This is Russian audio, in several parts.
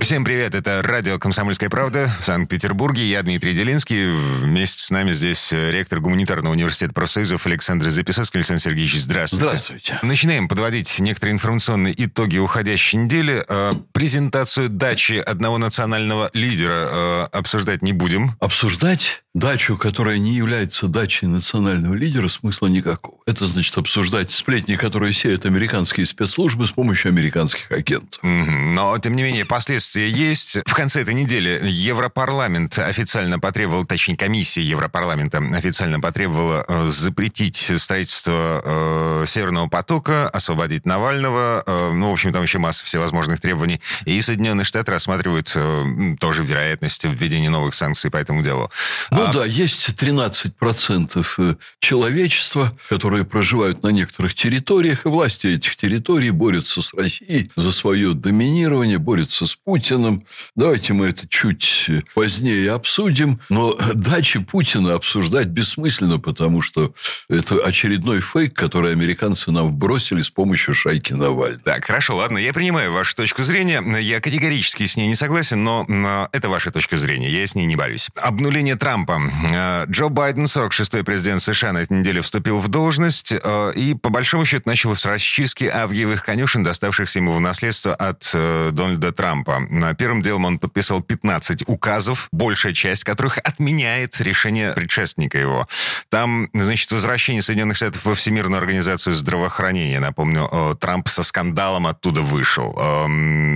Всем привет, это радио «Комсомольская правда» в Санкт-Петербурге. Я Дмитрий Делинский. Вместе с нами здесь э, ректор гуманитарного университета профсоюзов Александр Записовский. Александр Сергеевич, здравствуйте. Здравствуйте. Начинаем подводить некоторые информационные итоги уходящей недели. Э, презентацию дачи одного национального лидера э, обсуждать не будем. Обсуждать дачу, которая не является дачей национального лидера, смысла никакого. Это значит обсуждать сплетни, которые сеют американские спецслужбы с помощью американских агентов. Но, тем не менее, последствия есть. В конце этой недели Европарламент официально потребовал, точнее, комиссия Европарламента официально потребовала э, запретить строительство э, Северного потока, освободить Навального. Э, ну, в общем, там еще масса всевозможных требований. И Соединенные Штаты рассматривают э, тоже вероятность введения новых санкций по этому делу. Ну а... да, есть 13% э, человечества, которые проживают на некоторых территориях, и власти этих территорий борются с Россией за свое доминирование, борются с Путиным. Давайте мы это чуть э, позднее обсудим. Но дачи Путина обсуждать бессмысленно, потому что это очередной фейк, который американцы нам бросили с помощью шайки Навального. Так, хорошо, ладно, я принимаю вашу точку зрения. Я категорически с ней не согласен, но это ваша точка зрения, я с ней не борюсь. Обнуление Трампа. Э, Джо Байден, 46-й президент США, на этой неделе вступил в должность э, и, по большому счету, начал с расчистки авгиевых конюшен, доставшихся ему в наследство от Дональда Трампа. Первым делом он подписал 15 указов, большая часть которых отменяет решение предшественника его. Там, значит, возвращение Соединенных Штатов во Всемирную организацию здравоохранения. Напомню, Трамп со скандалом оттуда вышел,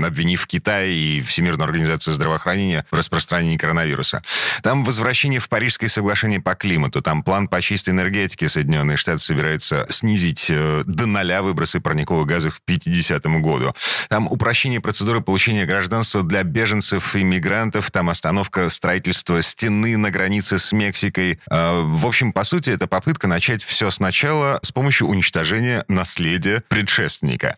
обвинив Китай и Всемирную организацию здравоохранения в распространении коронавируса. Там возвращение в Парижское соглашение по климату. Там план по чистой энергетике Соединенные Штаты собираются снизить э, до ноля выбросы парниковых газов к 50 году. Там упрощение процедуры получения гражданства для беженцев и мигрантов. Там остановка строительства стены на границе с Мексикой. Э, в общем, по сути, это попытка начать все сначала с помощью уничтожения наследия предшественника.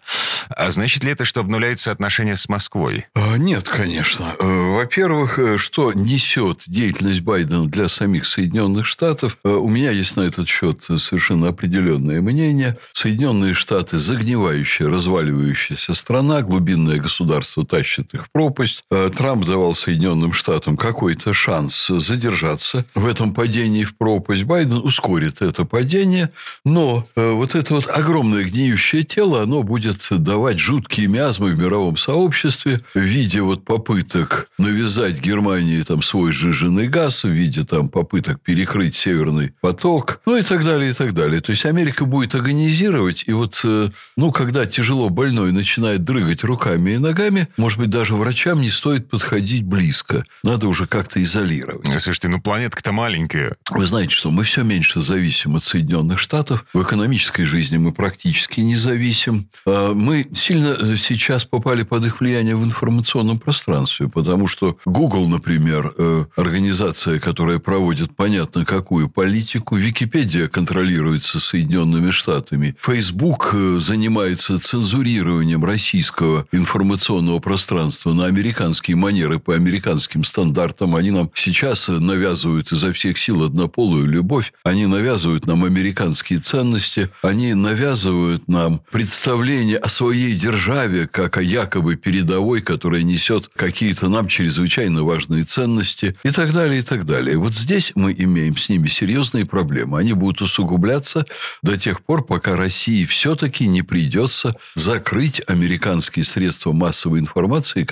А значит ли это, что обнуляются отношения с Москвой? А, нет, конечно. Э, во-первых, э, что несет деятельность Байдена для самих Соединенных Штатов. Э, у меня есть на этот счет совершенно определенное мнение. Соединенные Штаты – загнивающая, разваливающаяся страна, глубинное государство тащит их пропасть. Э, Трамп давал Соединенным Штатам какой-то шанс задержаться в этом падении в пропасть. Байден ускорит это падение, но э, вот это вот огромное гниющее тело, оно будет давать жуткие миазмы в мировом сообществе в виде вот попыток навязать Германии там свой сжиженный газ, в виде там попыток перекрыть Северный поток, ну и так далее, и так далее. То есть Америка будет агонизировать, и вот, э, ну, когда тяжело больной начинает дрыгать руками и ногами, может быть, даже врачам не стоит подходить близко. Надо уже как-то изолировать. Слушайте, ну планетка-то маленькая. Вы знаете, что мы все меньше зависим от Соединенных Штатов. В экономической жизни мы практически не зависим. А мы сильно э, сейчас попали под их влияние в информационном пространстве, потому что Google, например, э, организация, которая проводит понятно какую политику. Википедия контролируется Соединенными Штатами. Э, занимается цензурированием российского информационного пространства на американские манеры по американским стандартам. Они нам сейчас навязывают изо всех сил однополую любовь. Они навязывают нам американские ценности. Они навязывают нам представление о своей державе, как о якобы передовой, которая несет какие-то нам чрезвычайно важные ценности и так далее, и так далее. Вот здесь мы имеем с ними серьезные проблемы. Они будут усугубляться до тех пор, пока России все-таки не придется закрыть американские средства массовой информации,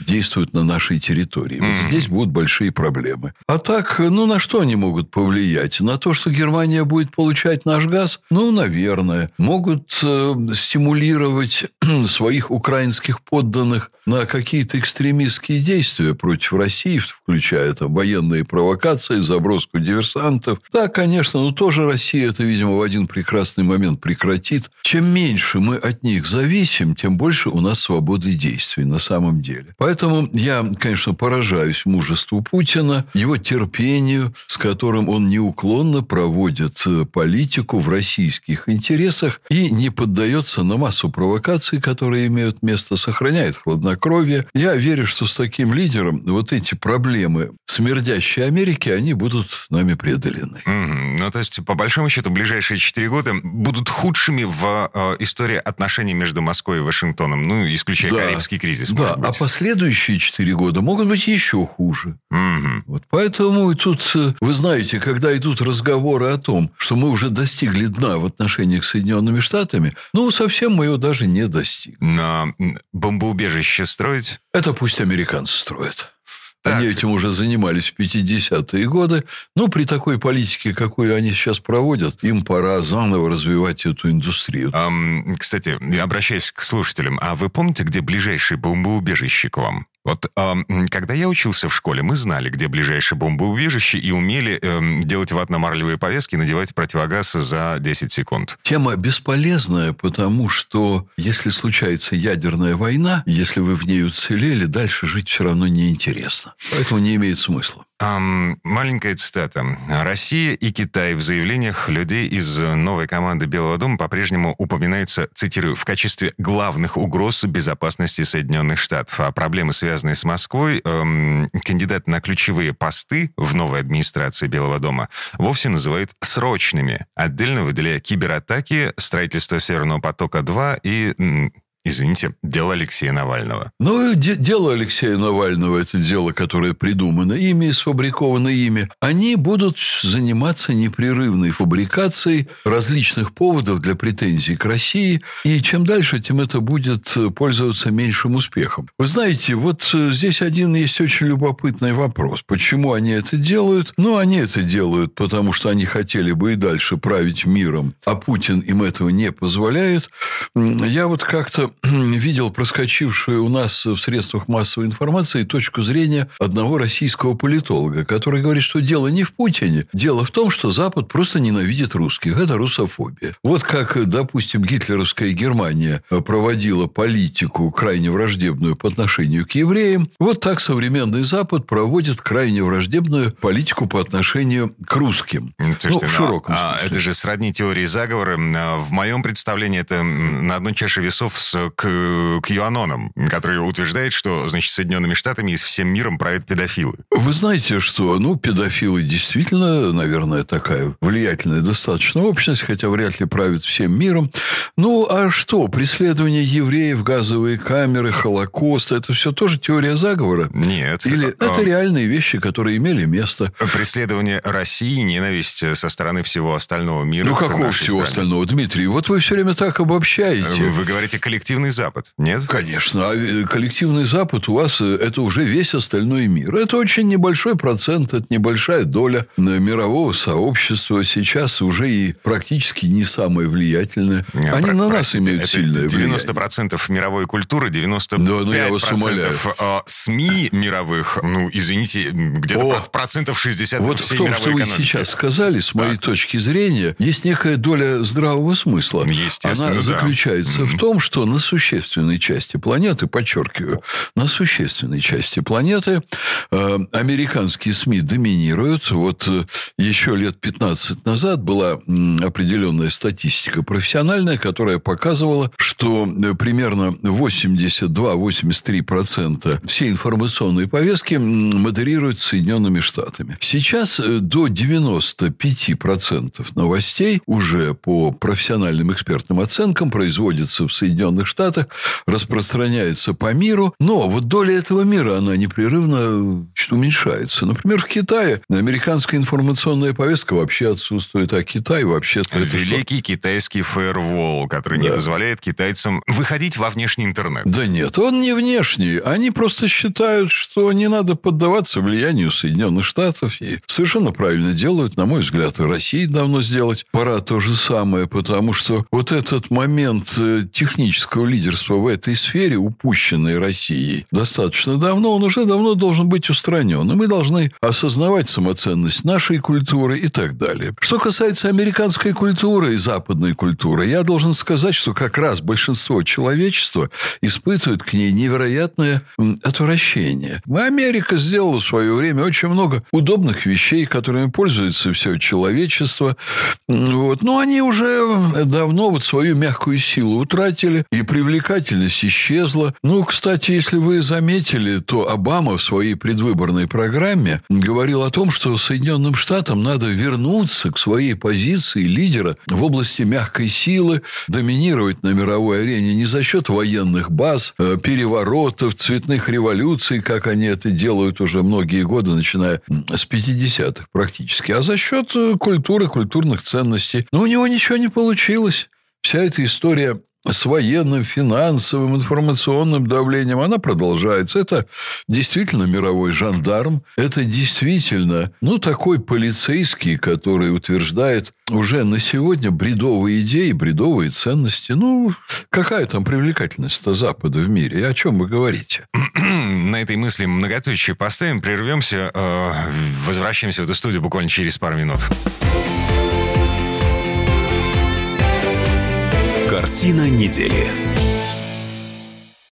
действуют на нашей территории. Вот здесь будут большие проблемы. А так, ну, на что они могут повлиять? На то, что Германия будет получать наш газ? Ну, наверное. Могут э, стимулировать своих украинских подданных на какие-то экстремистские действия против России, включая там военные провокации, провокации, заброску диверсантов. Да, конечно, но тоже Россия это, видимо, в один прекрасный момент прекратит. Чем меньше мы от них зависим, тем больше у нас свободы действий на самом деле. Деле. Поэтому я, конечно, поражаюсь мужеству Путина, его терпению, с которым он неуклонно проводит э, политику в российских интересах и не поддается на массу провокаций, которые имеют место, сохраняет хладнокровие. Я верю, что с таким лидером вот эти проблемы смердящей Америки, они будут нами преодолены. Mm-hmm. Ну, то есть, по большому счету, ближайшие четыре года будут худшими в э, истории отношений между Москвой и Вашингтоном, ну, исключая да. Карибский кризис. Да, а последующие четыре года могут быть еще хуже. Mm-hmm. Вот поэтому и тут, э, вы знаете, когда идут разговоры о том, что мы уже достигли дна в отношениях с Соединенными Штатами, ну, совсем мы его даже не достигли. Но бомбоубежище строить? Это пусть американцы строят. Так. Они этим уже занимались в 50-е годы. Но при такой политике, какую они сейчас проводят, им пора заново развивать эту индустрию. Um, кстати, обращаясь к слушателям, а вы помните, где ближайшее бомбоубежище к вам? Вот э, когда я учился в школе, мы знали, где ближайшее бомбоубежище и умели э, делать ватно-марлевые повязки и надевать противогаз за 10 секунд. Тема бесполезная, потому что если случается ядерная война, если вы в ней уцелели, дальше жить все равно неинтересно. Поэтому не имеет смысла. Um, маленькая цитата. Россия и Китай в заявлениях людей из новой команды Белого дома по-прежнему упоминаются, цитирую, в качестве главных угроз безопасности Соединенных Штатов. А проблемы, связанные с Москвой, эм, кандидаты на ключевые посты в новой администрации Белого дома вовсе называют срочными, отдельно выделяя кибератаки, строительство Северного потока-2 и Извините, дело Алексея Навального. Ну, де- дело Алексея Навального, это дело, которое придумано ими и сфабриковано ими. Они будут заниматься непрерывной фабрикацией различных поводов для претензий к России. И чем дальше, тем это будет пользоваться меньшим успехом. Вы знаете, вот э, здесь один есть очень любопытный вопрос. Почему они это делают? Ну, они это делают, потому что они хотели бы и дальше править миром, а Путин им этого не позволяет. Я вот как-то видел проскочившую у нас в средствах массовой информации точку зрения одного российского политолога, который говорит, что дело не в Путине. Дело в том, что Запад просто ненавидит русских. Это русофобия. Вот как, допустим, гитлеровская Германия проводила политику крайне враждебную по отношению к евреям, вот так современный Запад проводит крайне враждебную политику по отношению к русским. Слушайте, ну, в широком а, смысле. Это же сродни теории заговора. В моем представлении это на одной чаше весов с к, к юанонам, который утверждает, что, значит, Соединенными Штатами и всем миром правят педофилы. Вы знаете, что, ну, педофилы действительно, наверное, такая влиятельная достаточно общность, хотя вряд ли правят всем миром. Ну, а что, преследование евреев, газовые камеры, Холокост, это все тоже теория заговора? Нет. Или это, это реальные вещи, которые имели место? Преследование России, ненависть со стороны всего остального мира. Ну, какого всего стране? остального, Дмитрий? Вот вы все время так обобщаете. Вы, вы говорите коллектив коллективный Запад, нет? Конечно. А э, коллективный Запад у вас э, это уже весь остальной мир. Это очень небольшой процент, это небольшая доля э, мирового сообщества. Сейчас уже и практически не самое влиятельное. Не, Они про- на нас имеют это сильное 90% влияние. 90% мировой культуры, 95% да, ну, я вас умоляю. СМИ мировых, ну, извините, где-то О, процентов 60 Вот в том, что вы сейчас сказали, с моей так. точки зрения, есть некая доля здравого смысла. Она заключается да. в том, что на существенной части планеты, подчеркиваю, на существенной части планеты э, американские СМИ доминируют. Вот э, еще лет 15 назад была определенная статистика профессиональная, которая показывала, что э, примерно 82-83% всей информационной повестки модерируют Соединенными Штатами. Сейчас до 95% новостей уже по профессиональным экспертным оценкам производится в Соединенных Штатах, распространяется по миру, но вот доля этого мира, она непрерывно уменьшается. Например, в Китае американская информационная повестка вообще отсутствует, а Китай вообще... Великий что... китайский фаервол, который да. не позволяет китайцам выходить во внешний интернет. Да нет, он не внешний. Они просто считают, что не надо поддаваться влиянию Соединенных Штатов. И совершенно правильно делают, на мой взгляд, и России давно сделать. Пора то же самое, потому что вот этот момент э, технического американского лидерства в этой сфере, упущенной Россией достаточно давно, он уже давно должен быть устранен. И мы должны осознавать самоценность нашей культуры и так далее. Что касается американской культуры и западной культуры, я должен сказать, что как раз большинство человечества испытывает к ней невероятное отвращение. Америка сделала в свое время очень много удобных вещей, которыми пользуется все человечество. Вот. Но они уже давно вот свою мягкую силу утратили, и привлекательность исчезла. Ну, кстати, если вы заметили, то Обама в своей предвыборной программе говорил о том, что Соединенным Штатам надо вернуться к своей позиции лидера в области мягкой силы, доминировать на мировой арене не за счет военных баз, э, переворотов, цветных революций, как они это делают уже многие годы, начиная с 50-х практически, а за счет э, культуры, культурных ценностей. Но у него ничего не получилось. Вся эта история с военным, финансовым, информационным давлением, она продолжается. Это действительно мировой жандарм. Это действительно, ну, такой полицейский, который утверждает уже на сегодня бредовые идеи, бредовые ценности. Ну, какая там привлекательность-то Запада в мире? И о чем вы говорите? На этой мысли многоточие поставим, прервемся, э, возвращаемся в эту студию буквально через пару минут. Картина недели.